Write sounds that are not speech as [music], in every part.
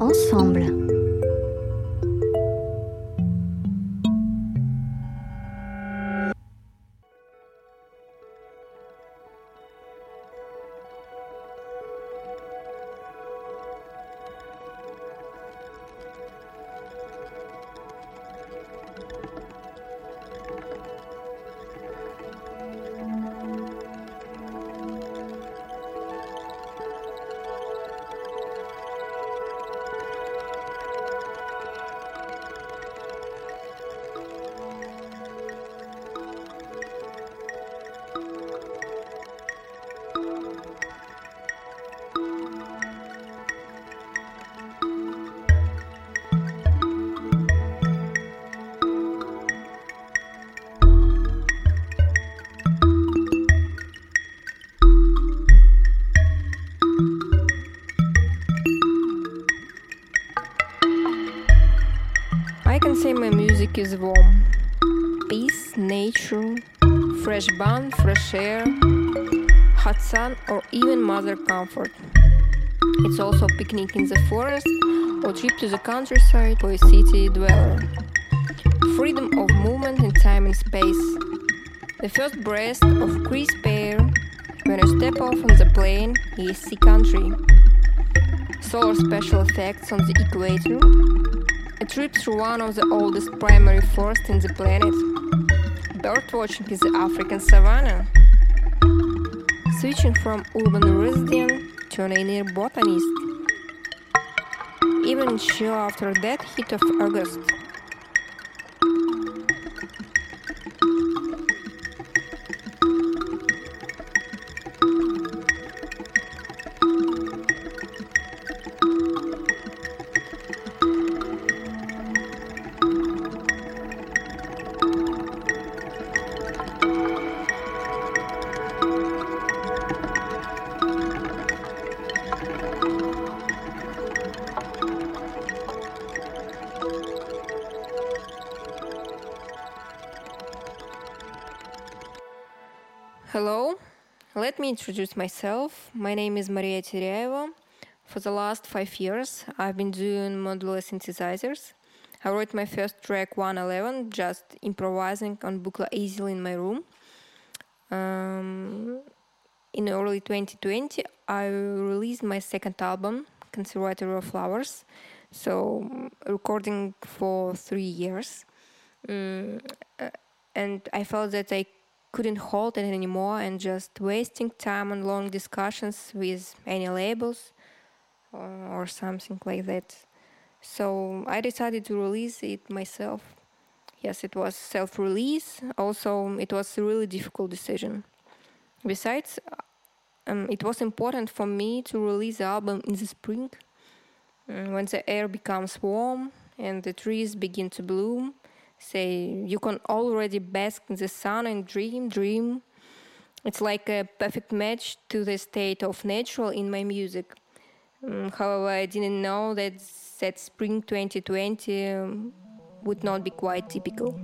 ensemble. Is warm. Peace, nature, fresh bun, fresh air, hot sun, or even mother comfort. It's also picnic in the forest or trip to the countryside for a city dweller. Freedom of movement in time and space. The first breath of crisp air when you step off on the plane is sea country. Solar special effects on the equator a trip through one of the oldest primary forests in the planet. Birdwatching in the African savanna. Switching from urban resident to an inner botanist. Even chill after that heat of August. Introduce myself. My name is Maria Teryaeva. For the last five years, I've been doing modular synthesizers. I wrote my first track 111 just improvising on Buchla easily in my room. Um, in early 2020, I released my second album, Conservatory of Flowers. So, recording for three years. Um, and I felt that I couldn't hold it anymore and just wasting time on long discussions with any labels or, or something like that. So I decided to release it myself. Yes, it was self release. Also, it was a really difficult decision. Besides, um, it was important for me to release the album in the spring um, when the air becomes warm and the trees begin to bloom say you can already bask in the sun and dream dream. It's like a perfect match to the state of natural in my music. Um, however i didn't know that that spring 2020 um, would not be quite typical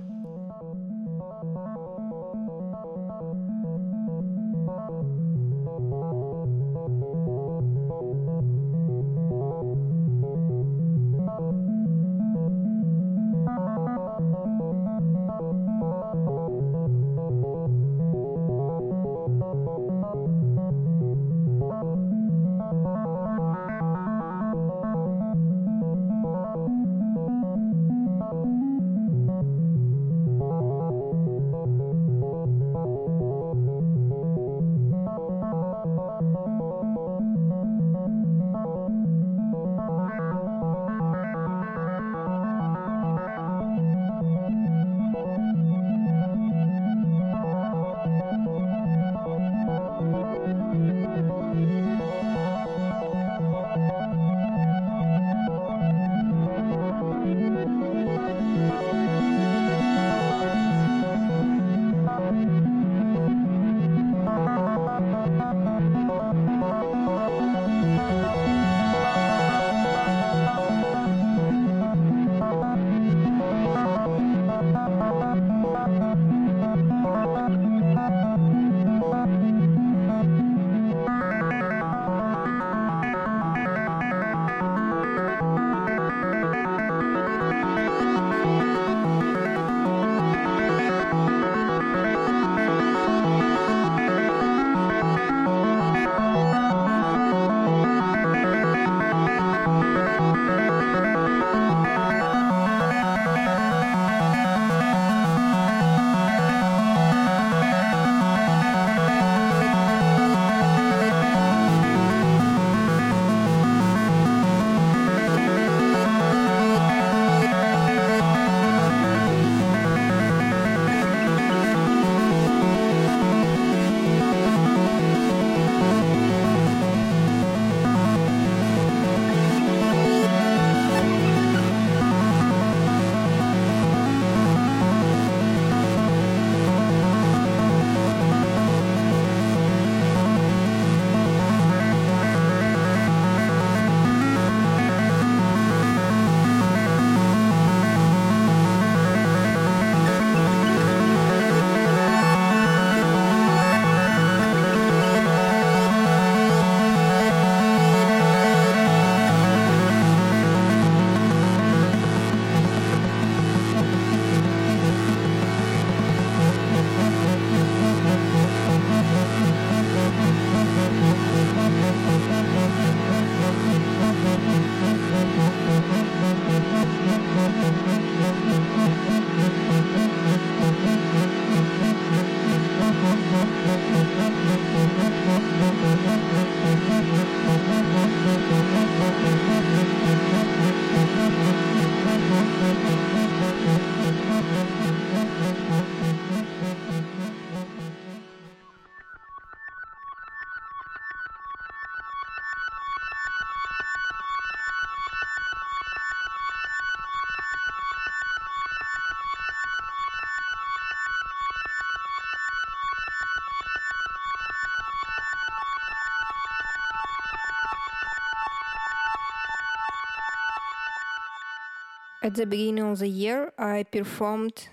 At the beginning of the year, I performed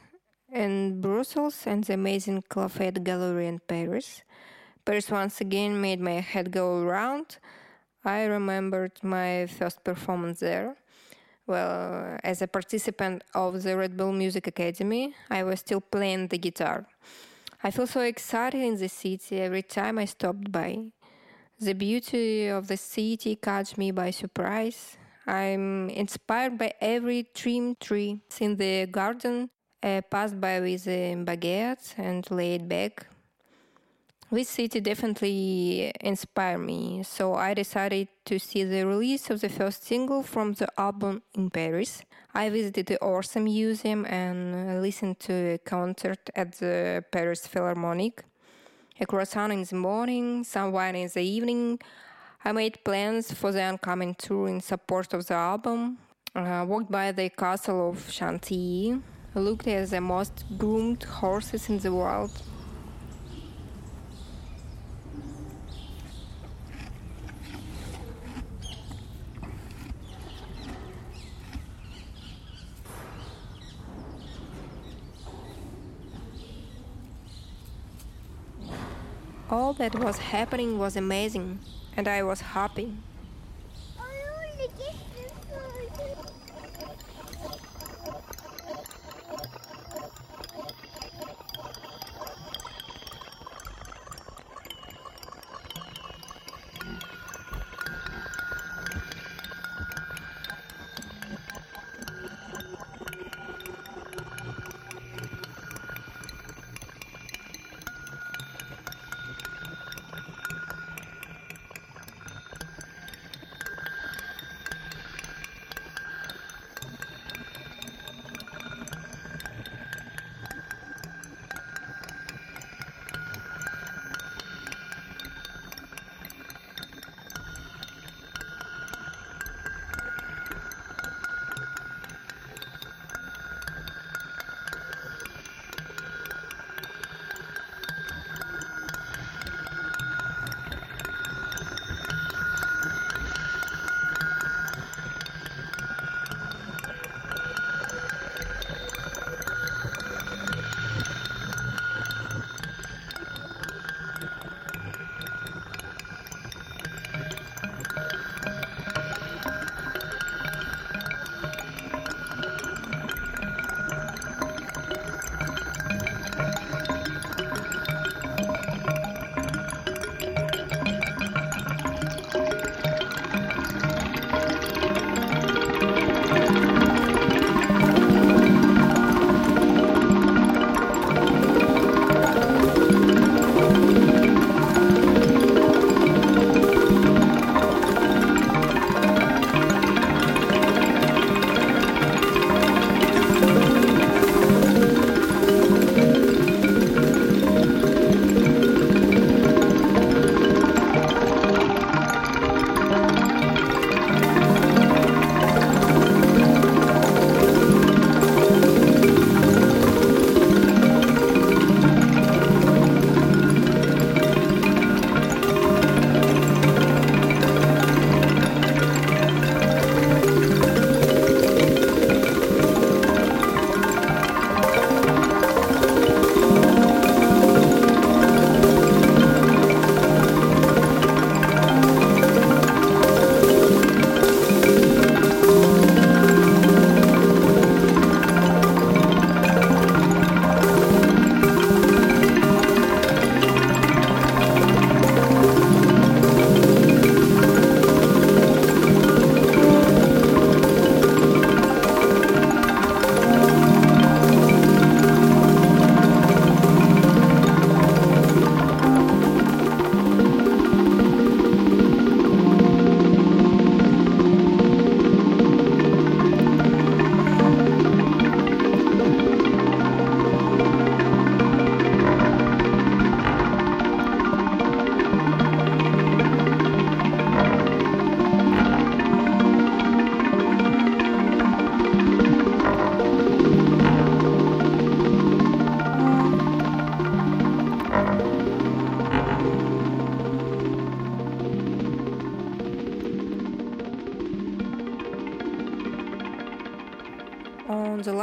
in Brussels and the amazing Lafayette Gallery in Paris. Paris once again made my head go round. I remembered my first performance there. Well, as a participant of the Red Bull Music Academy, I was still playing the guitar. I feel so excited in the city every time I stopped by. The beauty of the city caught me by surprise. I'm inspired by every trimmed tree in the garden, I passed by with um, a baguette and laid back. This city definitely inspired me, so I decided to see the release of the first single from the album in Paris. I visited the Orsay Museum and uh, listened to a concert at the Paris Philharmonic. A croissant in the morning, some wine in the evening. I made plans for the oncoming tour in support of the album. Uh, walked by the castle of Chantilly, looked at the most groomed horses in the world. All that was happening was amazing, and I was happy.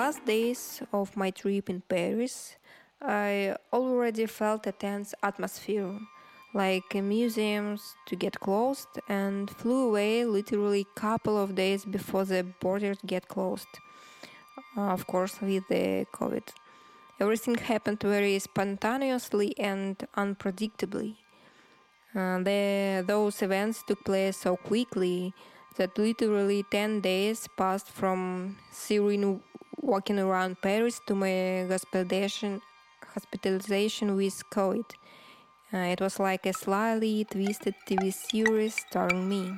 Last days of my trip in Paris, I already felt a tense atmosphere, like museums to get closed, and flew away literally a couple of days before the borders get closed. Uh, of course, with the COVID. Everything happened very spontaneously and unpredictably. Uh, the, those events took place so quickly that literally 10 days passed from serene walking around Paris to my hospitalization, hospitalization with COVID. Uh, it was like a slightly twisted TV series starring me.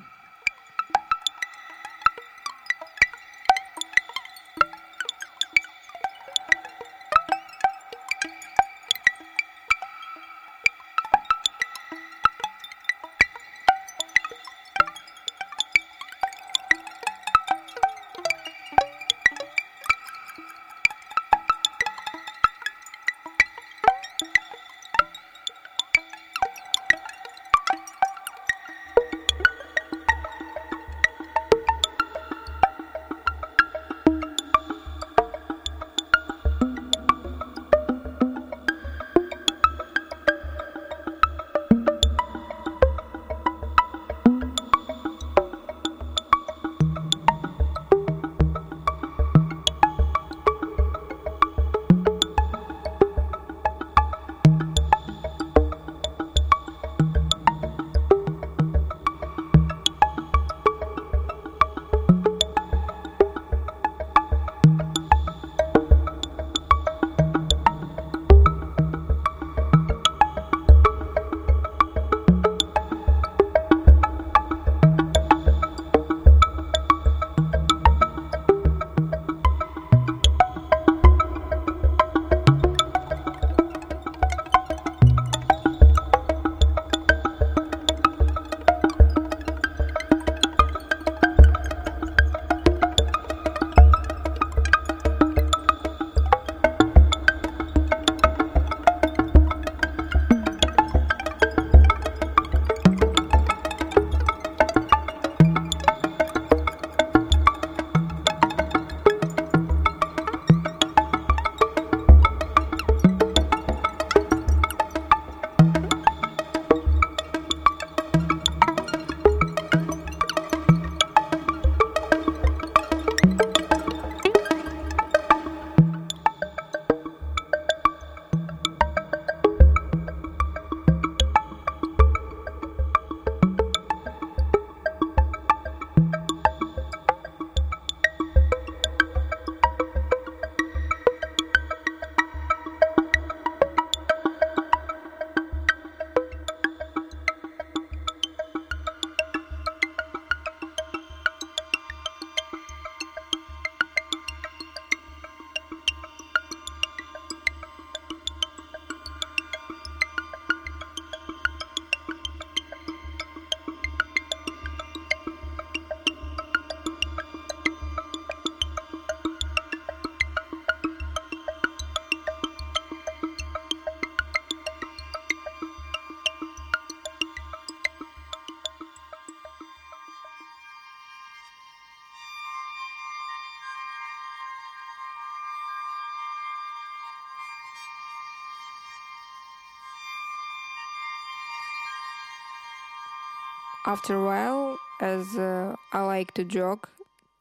After a while, as uh, I like to joke,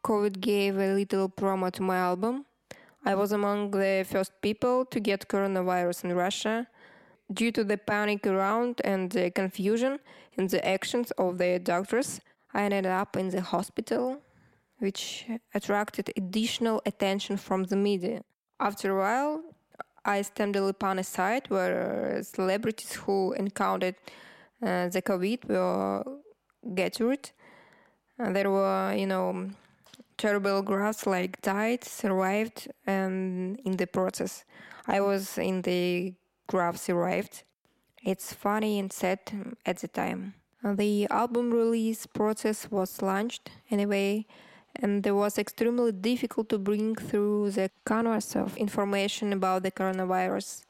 COVID gave a little promo to my album. I was among the first people to get coronavirus in Russia. Due to the panic around and the confusion in the actions of the doctors, I ended up in the hospital, which attracted additional attention from the media. After a while, I upon a site where celebrities who encountered uh, the COVID were get rid. And uh, there were, you know, terrible graphs like died, survived, and in the process. I was in the graph survived. It's funny and sad at the time. Uh, the album release process was launched anyway, and it was extremely difficult to bring through the canvas of information about the coronavirus.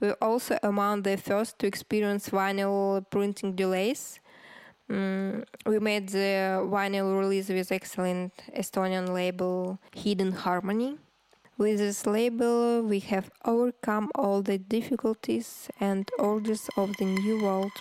We were also among the first to experience vinyl printing delays Mm, we made the vinyl release with excellent Estonian label Hidden Harmony. With this label, we have overcome all the difficulties and orders of the new world.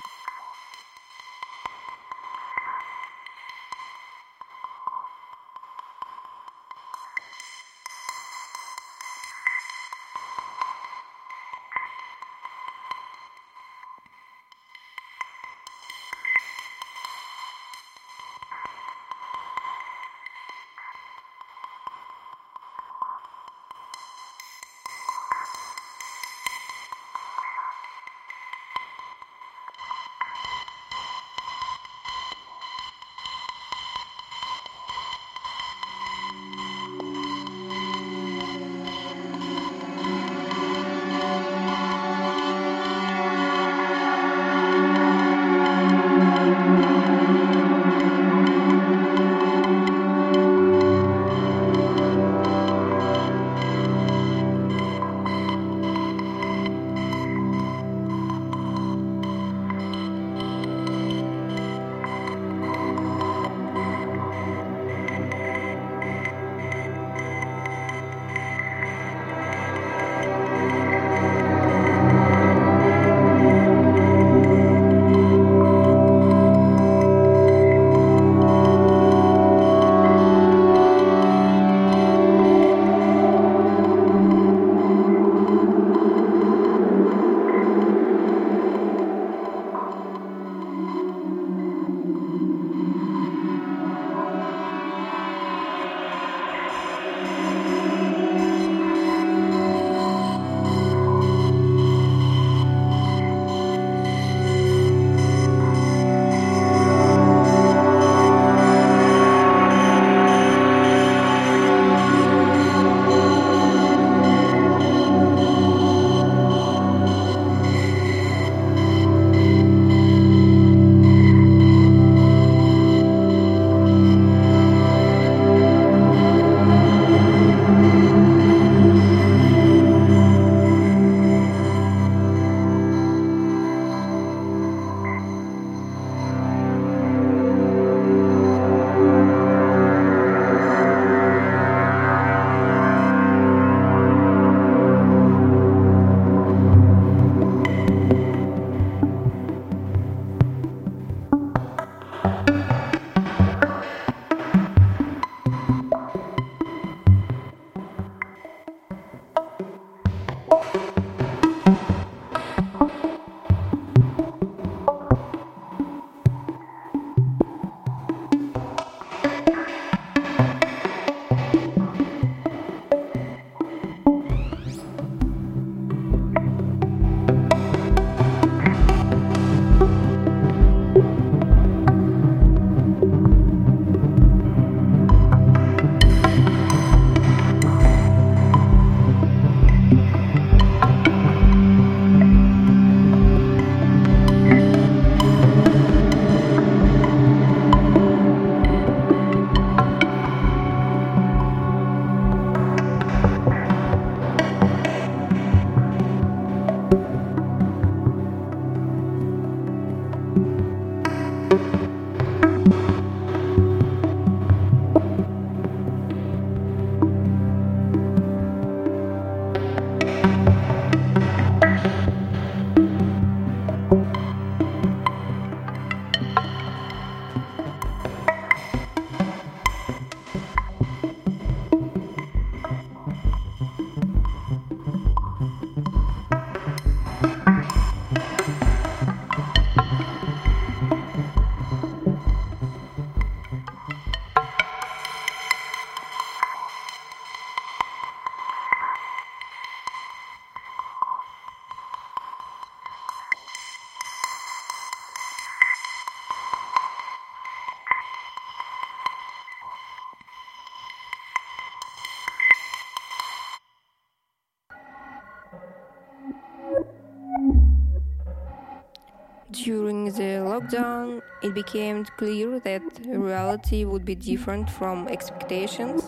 Lockdown, it became clear that reality would be different from expectations,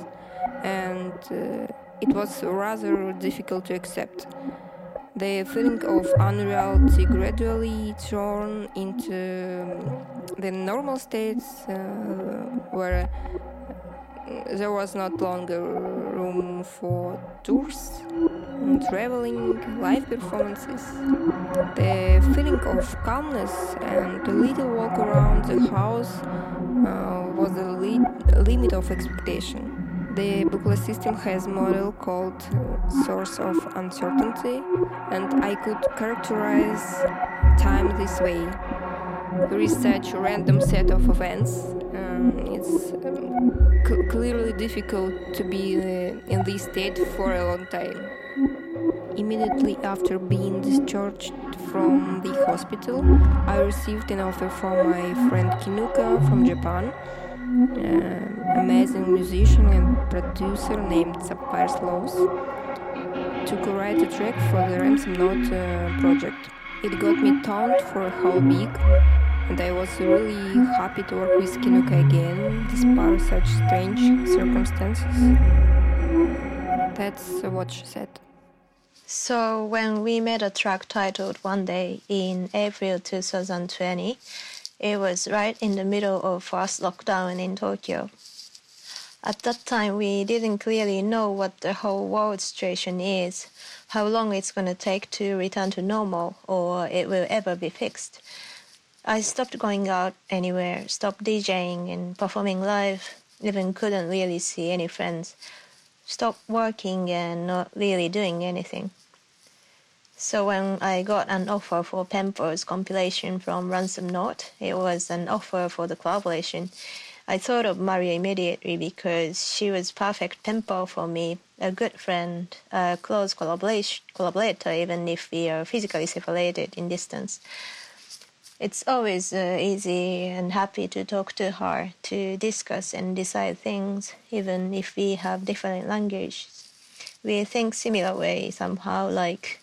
and uh, it was rather difficult to accept. The feeling of unreality gradually turned into the normal states uh, where there was not longer room for tours, traveling, live performances. The feeling of calmness and a little walk around the house uh, was the li- limit of expectation. The Buchla's system has model called source of uncertainty, and I could characterize time this way. There is such a random set of events. Um, it's um, c- clearly difficult to be uh, in this state for a long time. Immediately after being discharged from the hospital, I received an offer from my friend Kinuko from Japan, an amazing musician and producer named Sapphire Slows, to co-write a track for the Ransom Note uh, project. It got me toned for whole week, and I was really happy to work with Kinuko again, despite such strange circumstances. That's what she said. So, when we made a track titled One Day in April 2020, it was right in the middle of first lockdown in Tokyo. At that time, we didn't clearly know what the whole world situation is, how long it's going to take to return to normal, or it will ever be fixed. I stopped going out anywhere, stopped DJing and performing live, even couldn't really see any friends, stopped working and not really doing anything. So when I got an offer for Pen Pals compilation from Ransom Note, it was an offer for the collaboration. I thought of Maria immediately because she was perfect Pempo for me, a good friend, a close collaborator, even if we are physically separated in distance. It's always uh, easy and happy to talk to her, to discuss and decide things, even if we have different languages. We think similar way somehow, like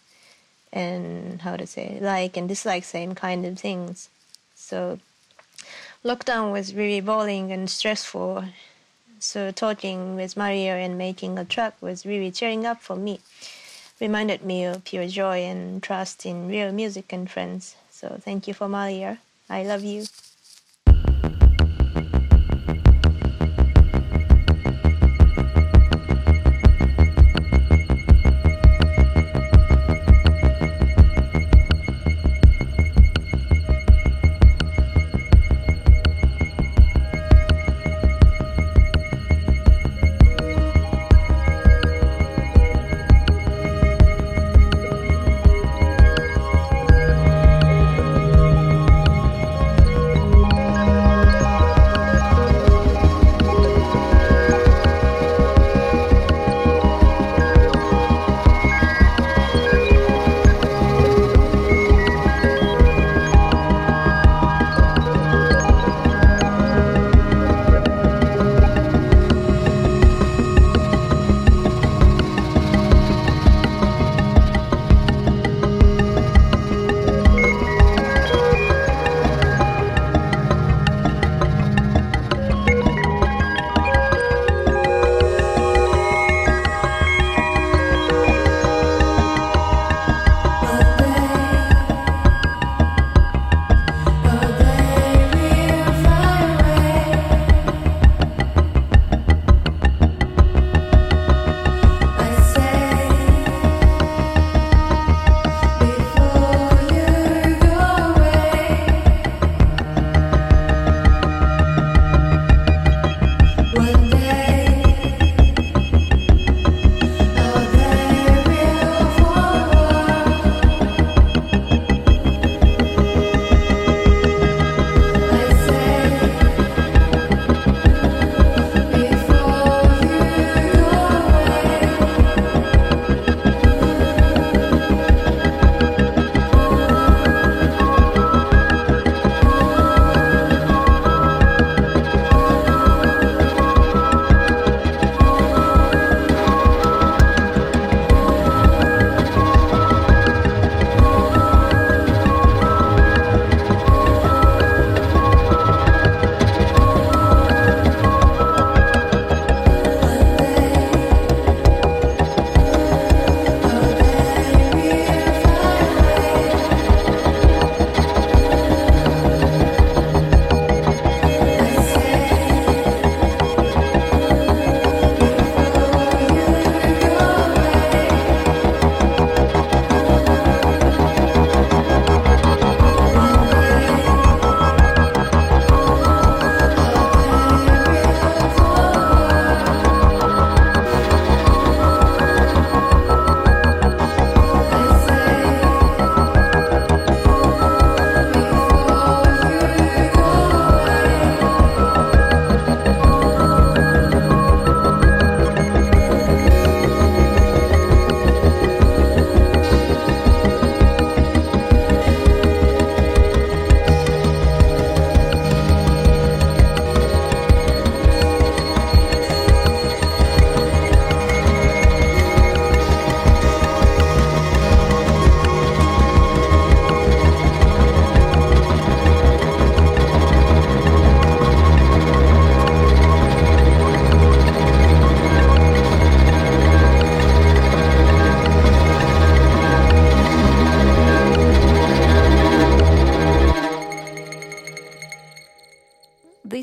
and how to say like and dislike same kind of things. So lockdown was really boring and stressful. So talking with Mario and making a track was really cheering up for me. Reminded me of pure joy and trust in real music and friends. So thank you for Mario. I love you.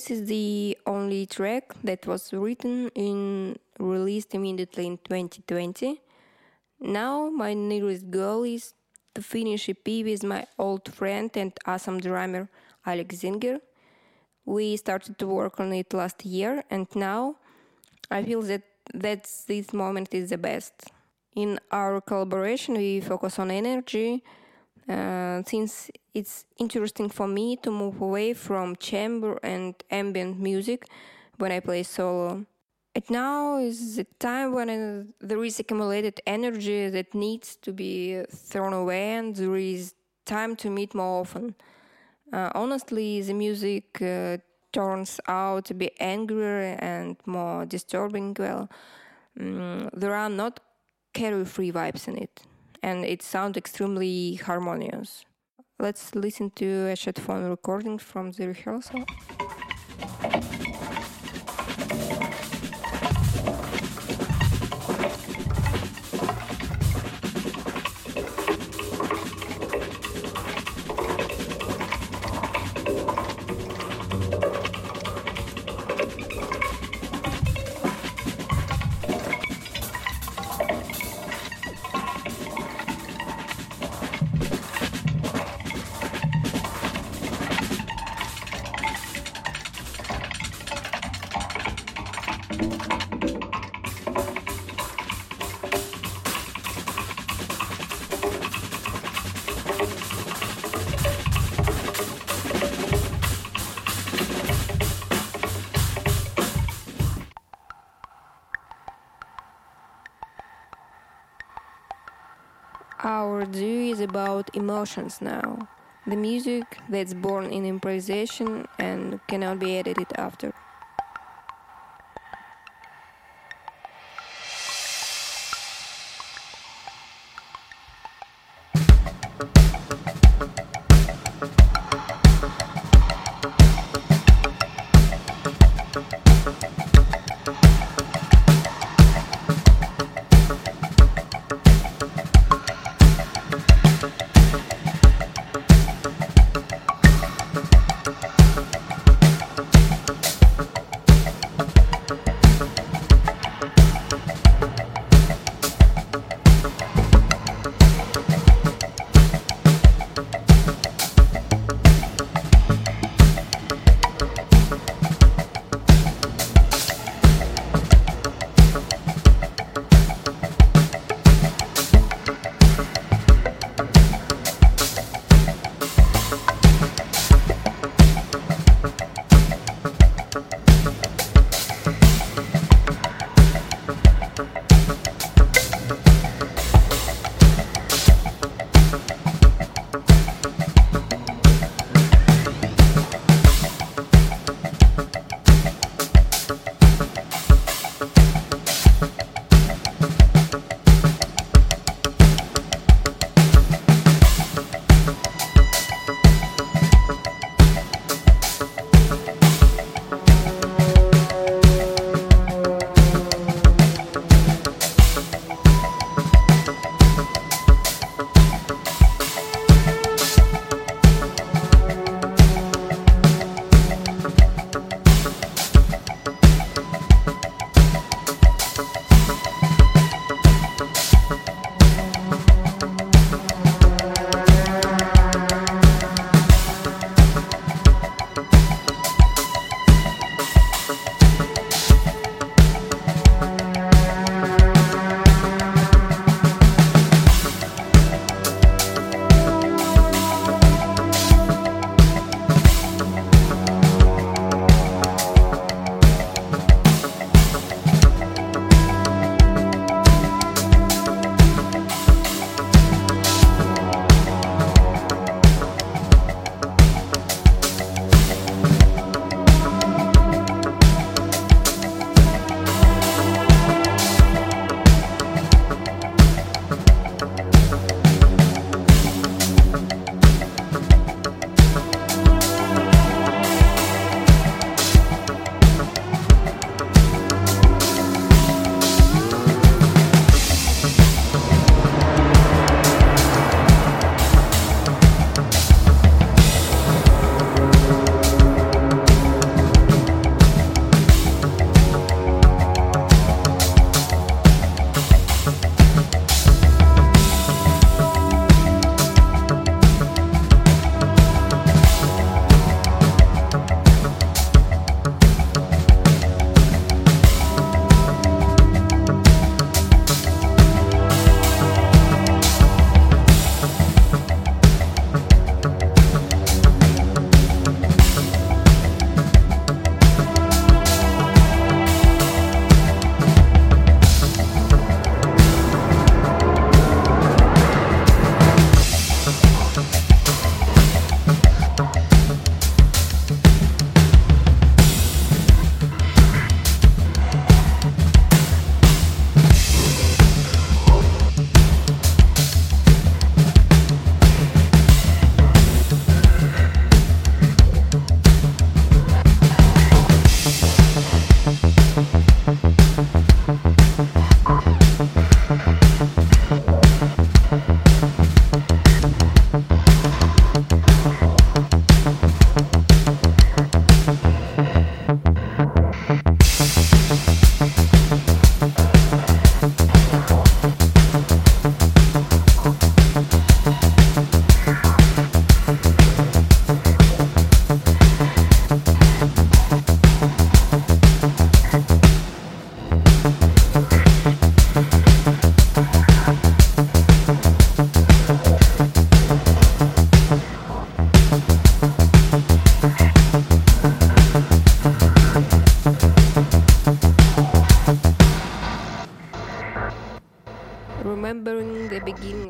This is the only track that was written and released immediately in 2020. Now my nearest goal is to finish EP with my old friend and awesome drummer Alex Zinger. We started to work on it last year and now I feel that that's this moment is the best. In our collaboration we focus on energy uh, since it's interesting for me to move away from chamber and ambient music when I play solo. And now is the time when uh, there is accumulated energy that needs to be thrown away, and there is time to meet more often. Uh, honestly, the music uh, turns out to be angrier and more disturbing. Well, um, there are not carry-free vibes in it and it sounds extremely harmonious. Let's listen to a shot phone recording from the rehearsal. About emotions now. The music that's born in improvisation and cannot be edited after.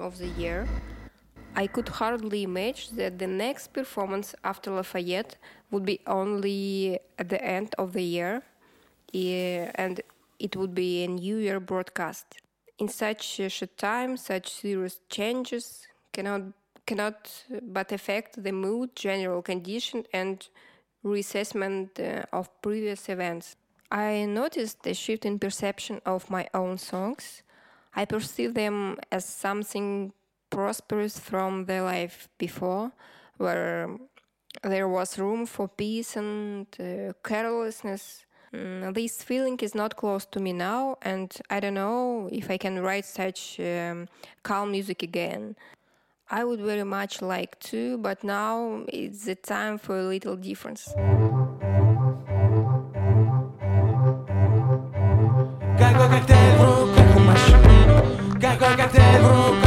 Of the year, I could hardly imagine that the next performance after Lafayette would be only at the end of the year, and it would be a New Year broadcast. In such a short time, such serious changes cannot cannot but affect the mood, general condition, and reassessment uh, of previous events. I noticed a shift in perception of my own songs. I perceive them as something prosperous from the life before, where there was room for peace and uh, carelessness. Mm, this feeling is not close to me now, and I don't know if I can write such um, calm music again. I would very much like to, but now it's the time for a little difference. I got the catedral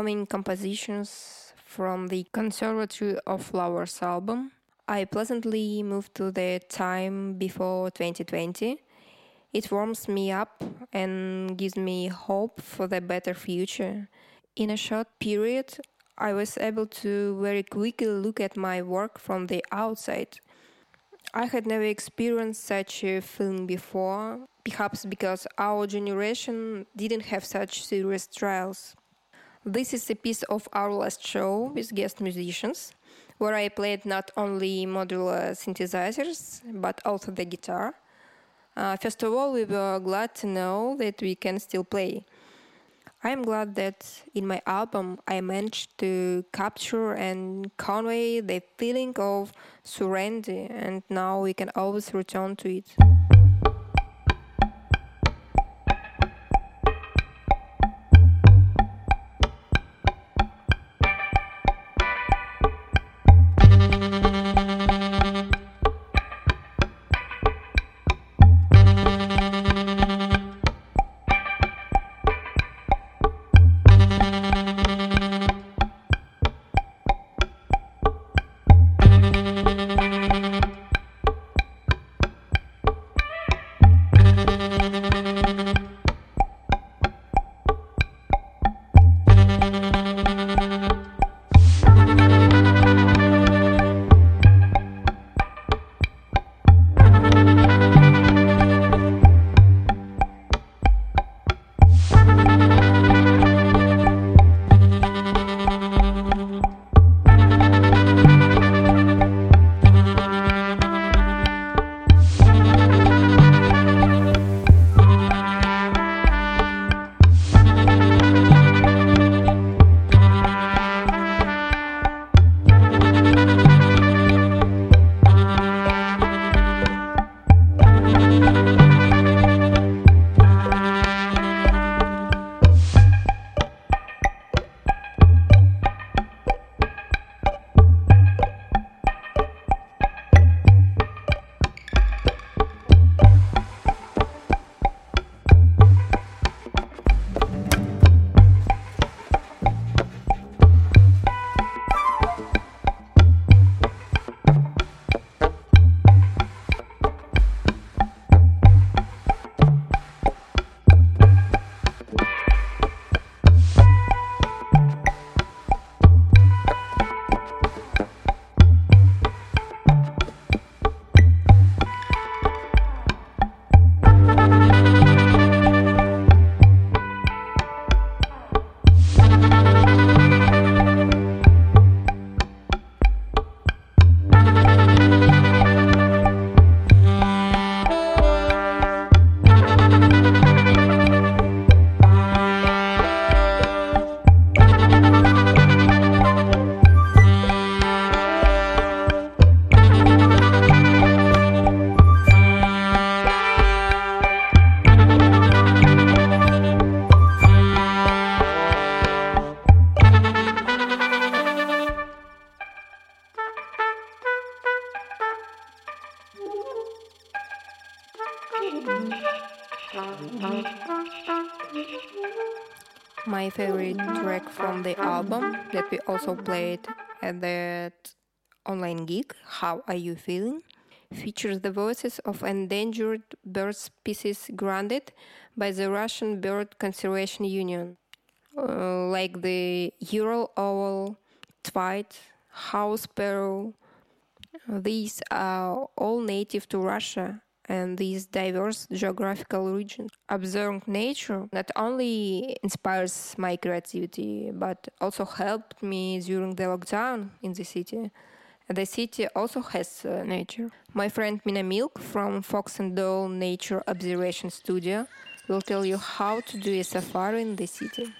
performing compositions from the Conservatory of Flowers album. I pleasantly moved to the time before 2020. It warms me up and gives me hope for the better future. In a short period, I was able to very quickly look at my work from the outside. I had never experienced such a feeling before, perhaps because our generation didn't have such serious trials. This is a piece of our last show with guest musicians, where I played not only modular synthesizers but also the guitar. Uh, first of all, we were glad to know that we can still play. I am glad that in my album I managed to capture and convey the feeling of surrender, and now we can always return to it. We also played at that online gig, How Are You Feeling? features the voices of endangered bird species granted by the Russian Bird Conservation Union, uh, like the Ural owl, twite, house sparrow. These are all native to Russia and these diverse geographical regions. Observing nature not only inspires my creativity, but also helped me during the lockdown in the city. The city also has uh, nature. My friend Mina Milk from Fox and Owl Nature Observation Studio will tell you how to do a safari in the city.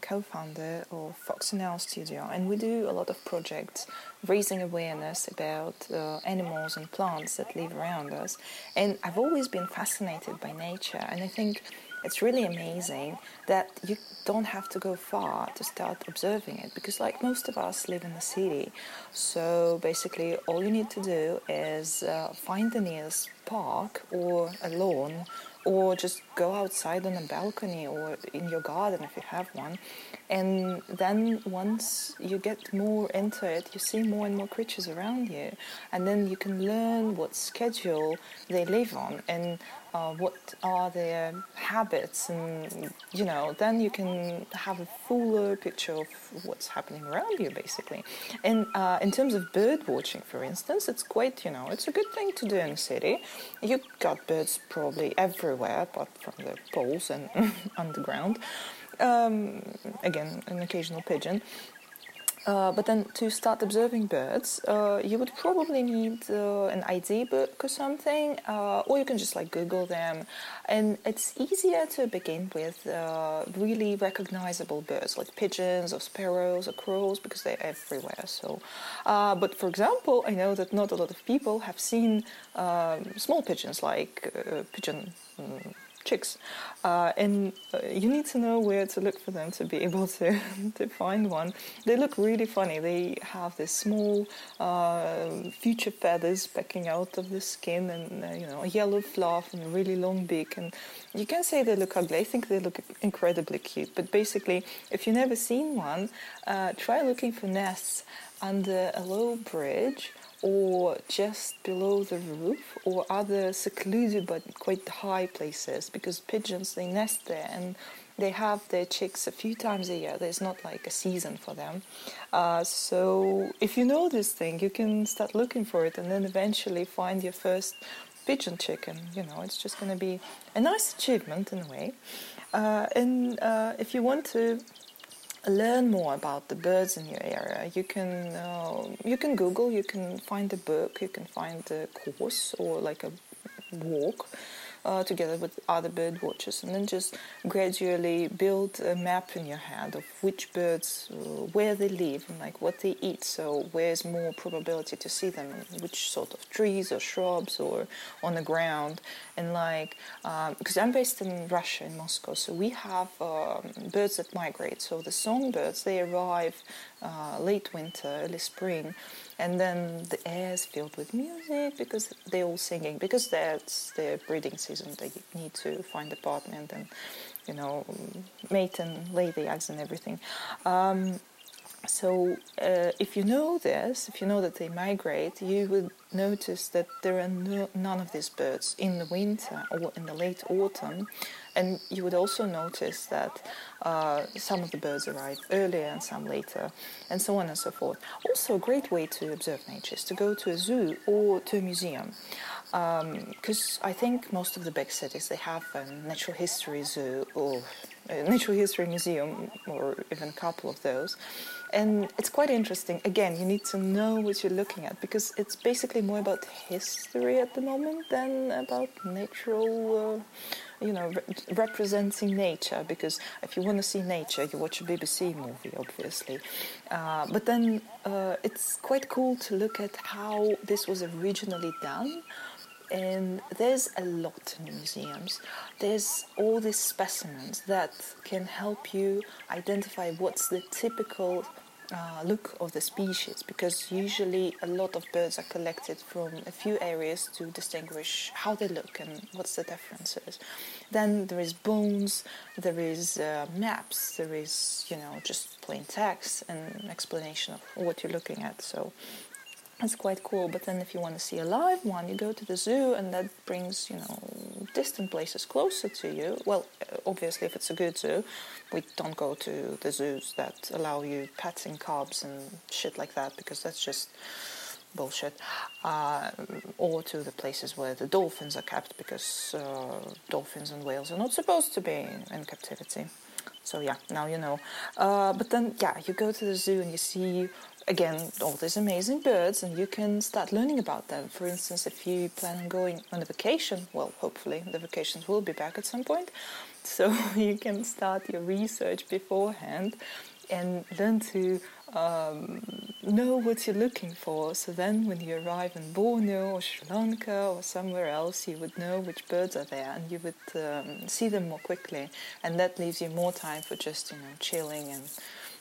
I'm a co founder of Fox and Owl Studio, and we do a lot of projects raising awareness about uh, animals and plants that live around us. And I've always been fascinated by nature, and I think it's really amazing that you don't have to go far to start observing it because like most of us live in the city so basically all you need to do is uh, find the nearest park or a lawn or just go outside on a balcony or in your garden if you have one. And then once you get more into it, you see more and more creatures around you, and then you can learn what schedule they live on and uh, what are their habits, and you know, then you can have a fuller picture of what's happening around you, basically. And uh, in terms of bird watching, for instance, it's quite, you know, it's a good thing to do in a city. You've got birds probably everywhere, apart from the poles and [laughs] underground. Um, again, an occasional pigeon. Uh, but then to start observing birds, uh, you would probably need uh, an ID book or something, uh, or you can just like Google them. And it's easier to begin with uh, really recognizable birds like pigeons or sparrows or crows because they're everywhere. So, uh, but for example, I know that not a lot of people have seen um, small pigeons like pigeon. Um, chicks, uh, and uh, you need to know where to look for them to be [laughs] able to to find one. They look really funny. They have this small uh, future feathers pecking out of the skin, and uh, you know a yellow fluff and a really long beak. And you can say they look ugly. I think they look incredibly cute. But basically, if you've never seen one, try looking for nests under a low bridge or just below the roof or other secluded but quite high places? Because pigeons they nest there and they have their chicks a few times a year. There's not like a season for them. Uh, so if you know this thing you can start looking for it and then eventually find your first pigeon chicken. You know it's just going to be a nice achievement in a way. Uh, and uh, if you want to learn more about the birds in your area, you can uh, you can Google, you can find a book, you can find a course or like a walk uh, together with other bird watchers, and then just gradually build a map in your head of which birds, uh, where they live, and like what they eat. So where's more probability to see them, which sort of trees or shrubs or on the ground, and like because um, I'm based in Russia in Moscow, so we have um, birds that migrate. So the songbirds they arrive uh, late winter, early spring and then the air is filled with music because they're all singing because that's their breeding season. They need to find a partner and you know mate and lay the eggs and everything. Um, so uh, if you know this if you know that they migrate you would notice that there are no, none of these birds in the winter or in the late autumn and you would also notice that uh, some of the birds arrive earlier and some later, and so on and so forth. Also, a great way to observe nature is to go to a zoo or to a museum. Because um, I think most of the big cities they have a natural history zoo or a natural history museum, or even a couple of those. And it's quite interesting. Again, you need to know what you're looking at because it's basically more about history at the moment than about natural. Uh, you know, re- representing nature because if you want to see nature, you watch a BBC movie, obviously. Uh, but then uh, it's quite cool to look at how this was originally done. And there's a lot in museums. There's all these specimens that can help you identify what's the typical uh, look of the species because usually a lot of birds are collected from a few areas to distinguish how they look and what's the differences. Then there is bones, there is uh, maps, there is you know just plain text and explanation of what you're looking at. So that's quite cool. But then if you want to see a live one, you go to the zoo, and that brings you know distant places closer to you. Well, obviously, if it's a good zoo, we don't go to the zoos that allow you pets and cubs and shit like that because that's just bullshit. Uh, or to the places where the dolphins are kept because uh, dolphins and whales are not supposed to be in, captivity. So yeah, now you know. Uh, but then yeah, you go to the zoo and you see again all these amazing birds and you can start learning about them for instance if you plan on going on a vacation well hopefully the vacations will be back at some point [laughs] so [laughs] you can start your research beforehand and learn to um, know what you're looking for. So then, when you arrive in Borneo or Sri Lanka or somewhere else, you would know which birds are there and you would um, see them more quickly. And that leaves you more time for just, you know, chilling and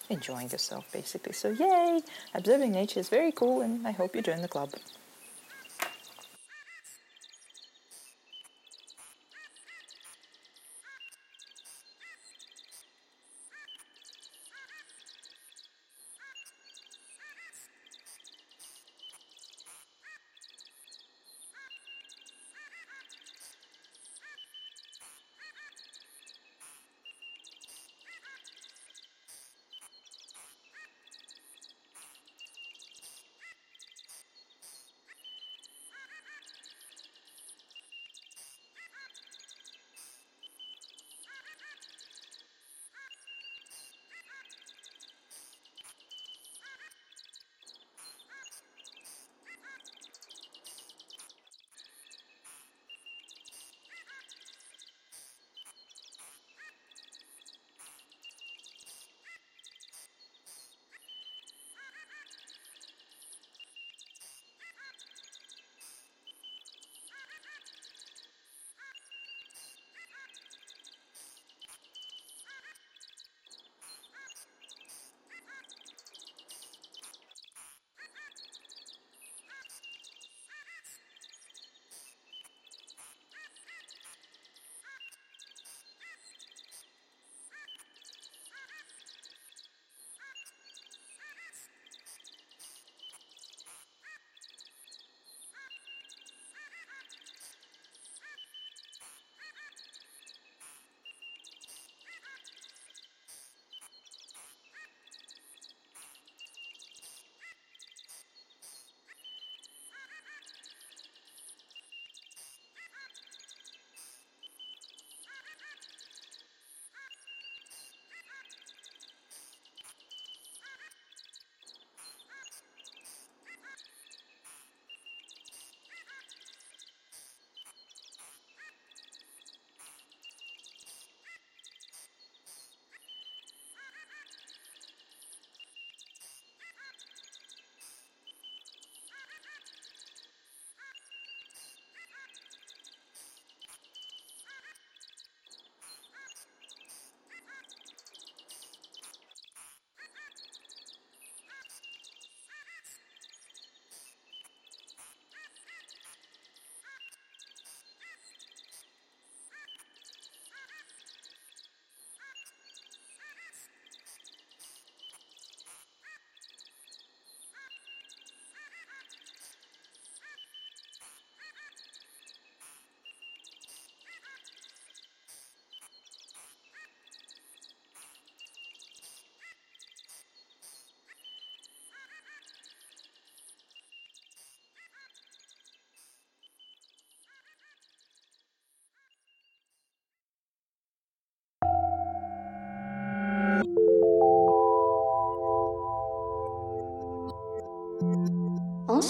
enjoying yourself, basically. So, yay! Observing nature is very cool, and I hope you join the club.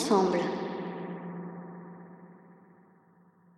sombra.